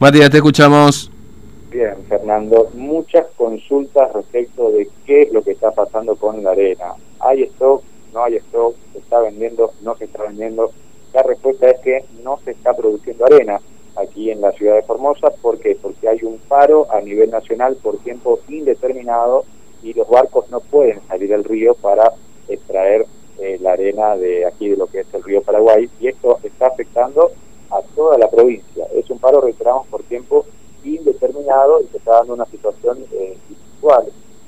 Matías, te escuchamos. Bien, Fernando, muchas consultas respecto de qué es lo que está pasando con la arena. ¿Hay stock? ¿No hay stock? ¿Se está vendiendo? ¿No se está vendiendo? La respuesta es que no se está produciendo arena aquí en la ciudad de Formosa. ¿Por qué? Porque hay un paro a nivel nacional por tiempo indeterminado y los barcos no pueden salir al río para extraer eh, la arena de aquí de lo que es el río Paraguay y esto está afectando a toda la provincia. Es un paro, reiteramos, por tiempo indeterminado y se está dando una situación eh,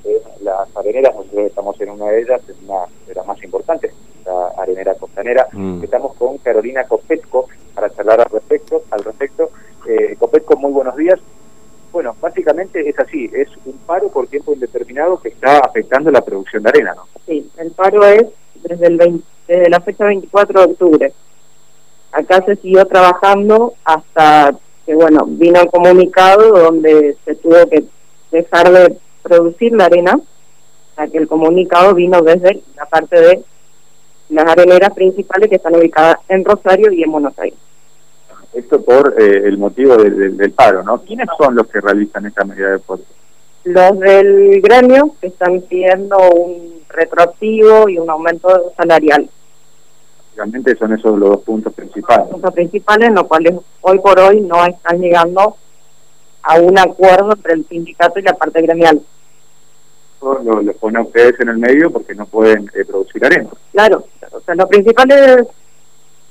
Eh, las areneras, nosotros estamos en una de ellas, es una de las más importantes, la arenera costanera. Mm. Estamos con Carolina Copetco para charlar al respecto. Al respecto. Eh, Copetco, muy buenos días. Bueno, básicamente es así, es un paro por tiempo indeterminado que está afectando la producción de arena, ¿no? Sí, el paro es desde, el desde la fecha 24 de octubre. Acá se siguió trabajando hasta que bueno, vino el comunicado donde se tuvo que dejar de producir la arena, sea que el comunicado vino desde la parte de las areneras principales que están ubicadas en Rosario y en Buenos Aires. Esto por eh, el motivo del paro, ¿no? ¿Quiénes son los que realizan esta medida de deporte? Los del gremio que están pidiendo un retroactivo y un aumento salarial básicamente son esos los dos puntos principales. Los puntos principales, los cuales hoy por hoy no están llegando a un acuerdo entre el sindicato y la parte gremial. Lo, lo pone a ustedes en el medio porque no pueden eh, producir arena. Claro, o sea, lo principal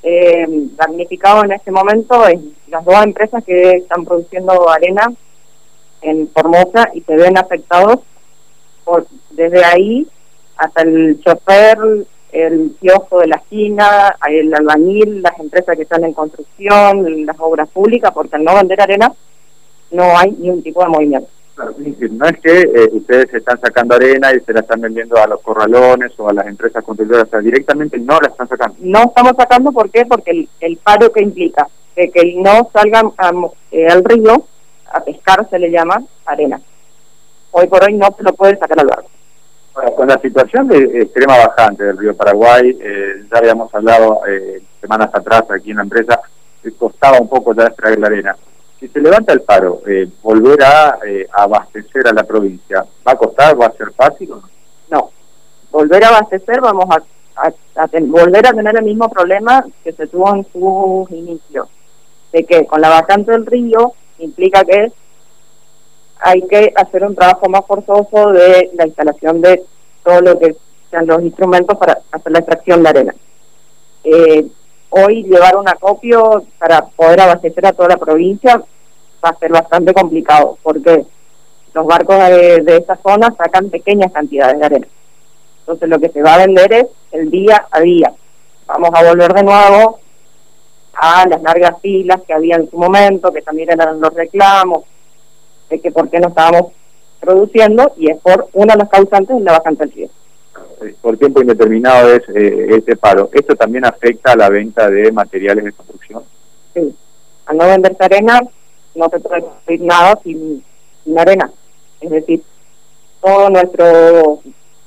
eh, damnificado en este momento es las dos empresas que están produciendo arena en Formosa y se ven afectados por, desde ahí hasta el chofer, el kiosco de la esquina, el albañil, las empresas que están en construcción, las obras públicas, porque al no vender arena no hay ni un tipo de movimiento. Claro, no es que eh, ustedes están sacando arena y se la están vendiendo a los corralones o a las empresas constructoras, o sea, directamente no la están sacando. No estamos sacando, ¿por qué? Porque el, paro que implica que, que no salgan eh, al río a pescar, se le llama arena. Hoy por hoy no se lo pueden sacar al barco. Bueno, con la situación de extrema bajante del río Paraguay, eh, ya habíamos hablado eh, semanas atrás aquí en la empresa, costaba un poco ya extraer la arena. Si se levanta el paro, eh, volver a abastecer a la provincia, ¿va a costar? ¿Va a ser fácil o no? Volver a abastecer vamos a, volver a tener el mismo problema que se tuvo en sus inicios, de que con la vacante del río implica que hay que hacer un trabajo más forzoso de la instalación de todo lo que sean los instrumentos para hacer la extracción de arena. Eh, hoy llevar un acopio para poder abastecer a toda la provincia va a ser bastante complicado porque los barcos de, de esta zona sacan pequeñas cantidades de arena. Entonces lo que se va a vender es el día a día. Vamos a volver de nuevo a las largas filas que había en su momento, que también eran los reclamos, de que por qué no estábamos produciendo y es por una de las causantes de la vacante del río. Por tiempo indeterminado es eh, este paro. ¿Esto también afecta a la venta de materiales de construcción? Sí. Al no venderse arena, no se puede construir nada sin, arena. Es decir, todos nuestros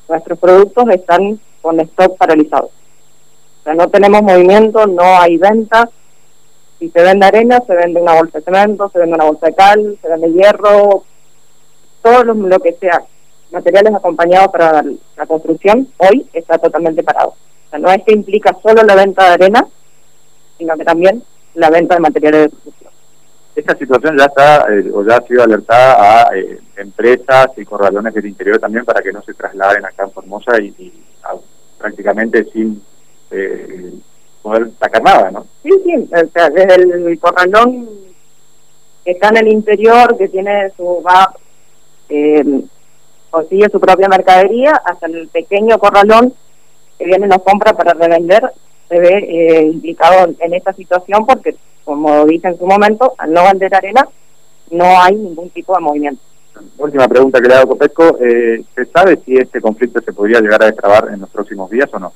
nuestros productos están con stock paralizado. O sea, no tenemos movimiento, no hay venta, si se vende arena, se vende una bolsa de cemento, se vende una bolsa de cal, se vende hierro, todo lo, que sea materiales acompañados para la construcción, hoy está totalmente parado. O sea, no es que implica solo la venta de arena, sino que también la venta de materiales de construcción. Esta situación ya está eh, o ya ha sido alertada a eh, empresas y corralones del interior también para que no se trasladen acá en Formosa y, prácticamente sin eh, poder sacar nada, ¿no? Sí, sí, o sea, desde el corralón que está en el interior, que tiene su va, eh, consigue su propia mercadería, hasta el pequeño corralón que viene y nos compra para revender, se ve eh, implicado en esta situación porque, como dije en su momento, al no vender arena, no hay ningún tipo de movimiento. Última pregunta que le hago, Copesco. Eh, ¿Se sabe si este conflicto se podría llegar a destrabar en los próximos días o no?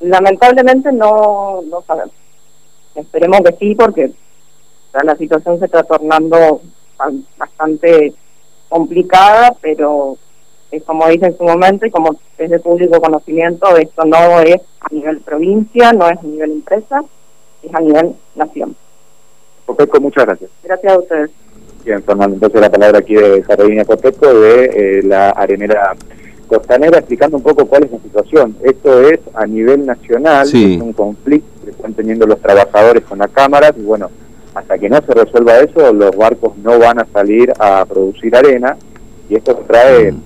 Lamentablemente no, no sabemos. Esperemos que sí, porque la situación se está tornando bastante complicada, pero es como dije en su momento y como es de público conocimiento, esto no es a nivel provincia, no es a nivel empresa, es a nivel nación. Copeco, muchas gracias. Gracias a ustedes. Bien, Fernando, entonces la palabra aquí de Carolina Copeco, de eh, la arenera costanera, explicando un poco cuál es la situación. Esto es a nivel nacional, es un conflicto que están teniendo los trabajadores con la Cámara, y bueno, hasta que no se resuelva eso, los barcos no van a salir a producir arena, y esto trae mm.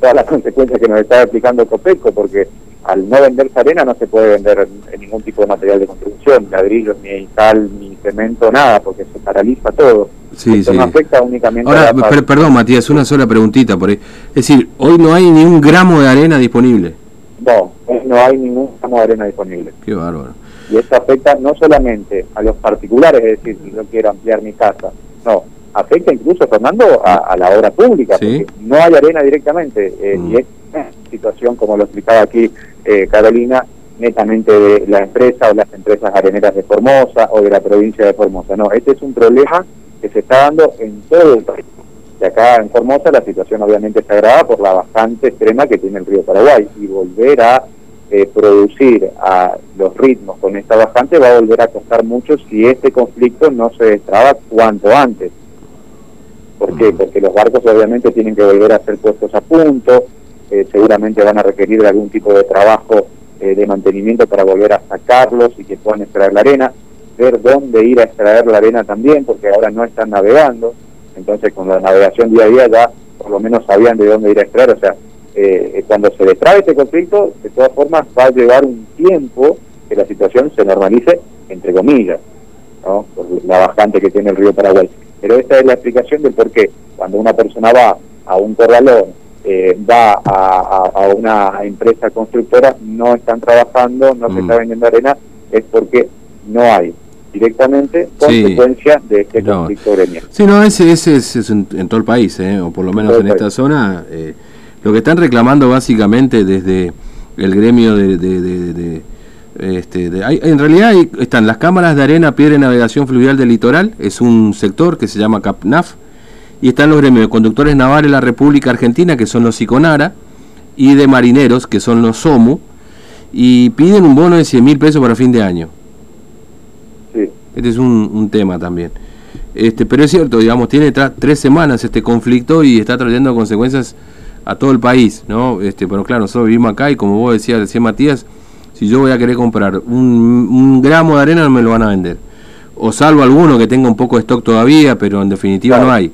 todas las consecuencias que nos está explicando Copeco, porque al no venderse arena no se puede vender ningún tipo de material de construcción, ladrillos, ni sal, ni cemento, nada, porque se paraliza todo. Sí, Esto no afecta únicamente Ahora, perdón Matías, una sola preguntita por ahí. Es decir, hoy no hay ni un gramo de arena disponible. No, no hay ningún gramo de arena disponible. Qué bárbaro. Y esto afecta no solamente a los particulares, es decir, si yo quiero ampliar mi casa, no, afecta incluso, Fernando, a, la obra pública, porque no hay arena directamente. Eh, mm. Y es una situación, como lo explicaba aquí eh, Carolina, netamente de la empresa o las empresas areneras de Formosa o de la provincia de Formosa. No, este es un problema que se está dando en todo el país. Y acá en Formosa la situación obviamente está agravada por la bastante extrema que tiene el río Paraguay y volver a eh, producir a los ritmos con esta bajante va a volver a costar mucho si este conflicto no se destraba cuanto antes. ¿Por qué? Porque los barcos obviamente tienen que volver a ser puestos a punto, eh, seguramente van a requerir algún tipo de trabajo eh, de mantenimiento para volver a sacarlos y que puedan extraer la arena, ver dónde ir a extraer la arena también, porque ahora no están navegando, entonces con la navegación día a día ya por lo menos sabían de dónde ir a extraer, o sea, eh, cuando se destrabe este conflicto, de todas formas va a llevar un tiempo que la situación se normalice, entre comillas, ¿no? por la bajante que tiene el río Paraguay. Pero esta es la explicación del por qué. Cuando una persona va a un corralón, eh, va a, una empresa constructora, no están trabajando, no se está mm. vendiendo arena, es porque no hay directamente consecuencia de este conflicto gremial. Sí, no, ese, ese es, en, todo el país, eh, o por lo menos en, esta zona. Eh, lo que están reclamando básicamente desde el gremio de este, en realidad están las cámaras de arena, piedra y navegación fluvial del litoral, es un sector que se llama CAPNAF, y están los gremios de conductores navales de la República Argentina, que son los SICONARA, y de marineros, que son los SOMU, y piden un bono de 100 mil pesos para fin de año. Este es un, tema también. Este, pero es cierto, digamos, tiene tres semanas este conflicto y está trayendo consecuencias a todo el país, ¿no? Este, pero claro, nosotros vivimos acá y como vos decías, decía Matías, si yo voy a querer comprar un, gramo de arena no me lo van a vender. O salvo alguno que tenga un poco de stock todavía, pero en definitiva no hay.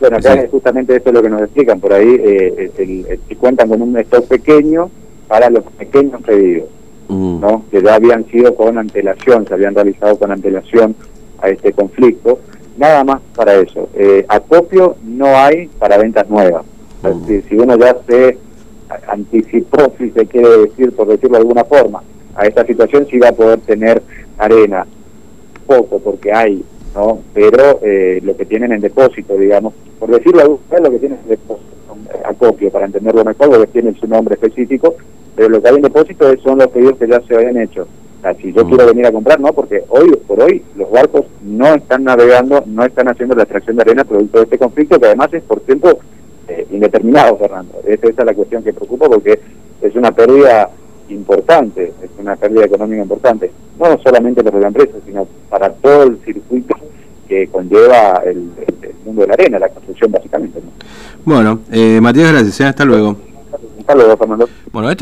Bueno, acá es justamente esto es lo que nos explican por ahí, eh, si cuentan con un stock pequeño para los pequeños pedidos, mm. ¿no? que ya habían sido con antelación, se habían realizado con antelación a este conflicto, nada más para eso. Eh, acopio no hay para ventas nuevas. Mm. si uno ya se anticipó, si se quiere decir, por decirlo de alguna forma, a esta situación sí va a poder tener arena, poco porque hay, ¿no? Pero eh, lo que tienen en depósito, digamos, por decirlo de lo que tienen en depósito, acopio, para entenderlo mejor, porque tienen su nombre específico, pero lo que hay en depósito son los pedidos que ya se habían hecho. O sea, si yo mm. quiero venir a comprar, no, porque hoy por hoy los barcos no están navegando, no están haciendo la extracción de arena producto de este conflicto, que además es por tiempo eh, indeterminado, Fernando. Esa, es la cuestión que preocupa porque es una pérdida importante, es una pérdida económica importante, no solamente para la empresa, sino para todo el circuito que conlleva el, mundo de la arena, la construcción básicamente. Bueno, eh, Matías, gracias, ¿eh? hasta luego. Hasta luego, Fernando. Bueno, esto